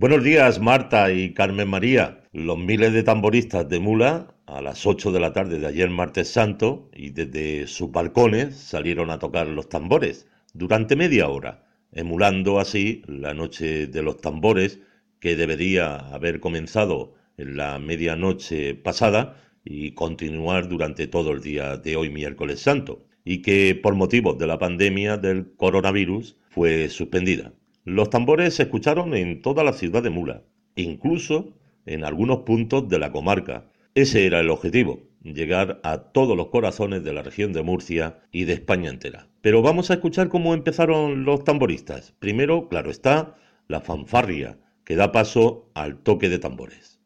Buenos días, Marta y Carmen María. Los miles de tamboristas de Mula a las 8 de la tarde de ayer martes santo y desde sus balcones salieron a tocar los tambores durante media hora, emulando así la noche de los tambores que debería haber comenzado en la medianoche pasada y continuar durante todo el día de hoy miércoles santo y que por motivos de la pandemia del coronavirus fue suspendida. Los tambores se escucharon en toda la ciudad de Mula, incluso en algunos puntos de la comarca. Ese era el objetivo, llegar a todos los corazones de la región de Murcia y de España entera. Pero vamos a escuchar cómo empezaron los tamboristas. Primero, claro está, la fanfarria, que da paso al toque de tambores.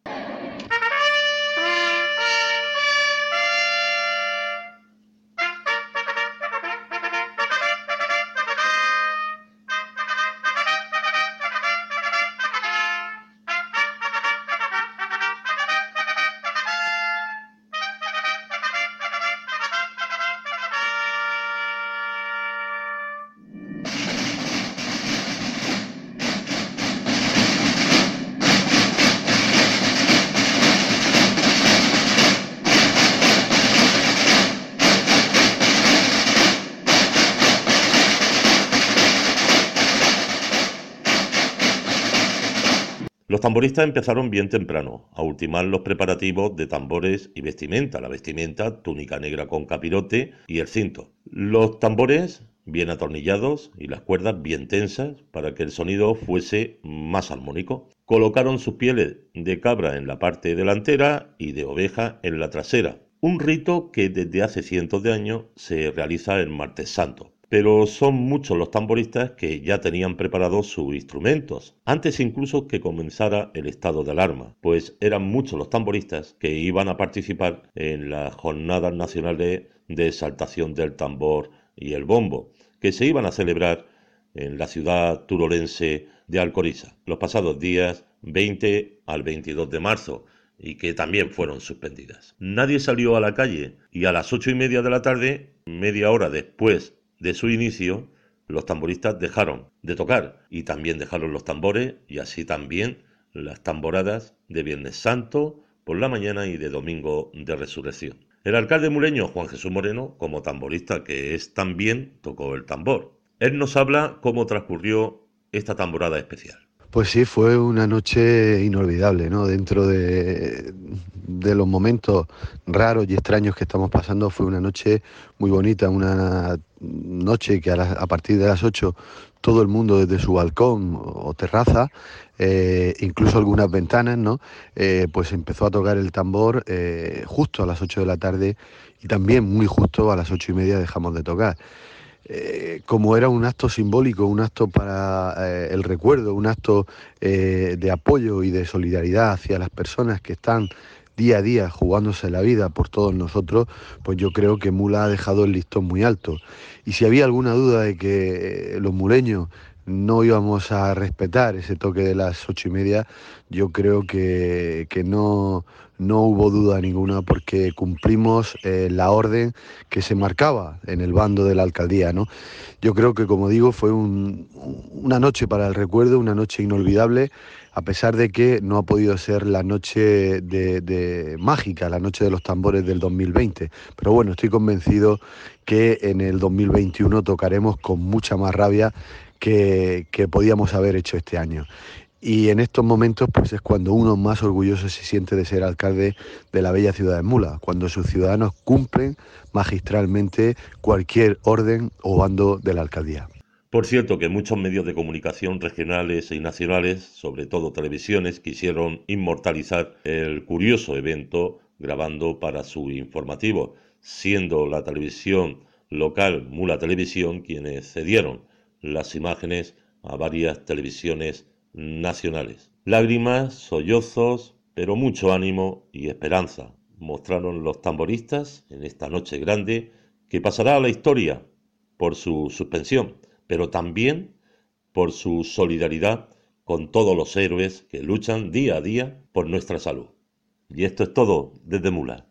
Los tamboristas empezaron bien temprano a ultimar los preparativos de tambores y vestimenta, la vestimenta, túnica negra con capirote y el cinto. Los tambores bien atornillados y las cuerdas bien tensas para que el sonido fuese más armónico. Colocaron sus pieles de cabra en la parte delantera y de oveja en la trasera, un rito que desde hace cientos de años se realiza en Martes Santo pero son muchos los tamboristas que ya tenían preparados sus instrumentos, antes incluso que comenzara el estado de alarma, pues eran muchos los tamboristas que iban a participar en las jornadas nacionales de exaltación del tambor y el bombo, que se iban a celebrar en la ciudad turolense de Alcoriza, los pasados días 20 al 22 de marzo, y que también fueron suspendidas. Nadie salió a la calle y a las ocho y media de la tarde, media hora después de su inicio, los tamboristas dejaron de tocar y también dejaron los tambores y así también las tamboradas de Viernes Santo por la mañana y de Domingo de Resurrección. El alcalde muleño Juan Jesús Moreno, como tamborista que es también, tocó el tambor. Él nos habla cómo transcurrió esta tamborada especial. Pues sí, fue una noche inolvidable, ¿no? Dentro de, de, los momentos raros y extraños que estamos pasando, fue una noche muy bonita, una noche que a, partir de las 8 todo el mundo desde su balcón o terraza, eh, incluso algunas ventanas, ¿no? Eh, pues empezó a tocar el tambor eh, justo a las 8 de la tarde y también muy justo a las ocho y media dejamos de tocar. Eh, como era un acto simbólico, un acto para eh, el recuerdo, un acto eh, de apoyo y de solidaridad hacia las personas que están día a día jugándose la vida por todos nosotros, pues yo creo que Mula ha dejado el listón muy alto. Y si había alguna duda de que los muleños no íbamos a respetar ese toque de las ocho y media, yo creo que, no, no hubo duda ninguna porque cumplimos eh, la orden que se marcaba en el bando de la alcaldía. ¿no? Yo creo que, como digo, fue una noche para el recuerdo, una noche inolvidable, a pesar de que no ha podido ser la noche de, mágica, la noche de los tambores del 2020. Pero bueno, estoy convencido que en el 2021 tocaremos con mucha más rabia que, podíamos haber hecho este año. Y en estos momentos pues es cuando uno más orgulloso se siente de ser alcalde de la bella ciudad de Mula, cuando sus ciudadanos cumplen magistralmente cualquier orden o bando de la alcaldía. Por cierto que muchos medios de comunicación regionales y nacionales, sobre todo televisiones, quisieron inmortalizar el curioso evento grabando para su informativo, siendo la televisión local Mula Televisión quienes cedieron las imágenes a varias televisiones nacionales. Lágrimas, sollozos, pero mucho ánimo y esperanza mostraron los tamboristas en esta noche grande que pasará a la historia por su suspensión, pero también por su solidaridad con todos los héroes que luchan día a día por nuestra salud. Y esto es todo desde Mula.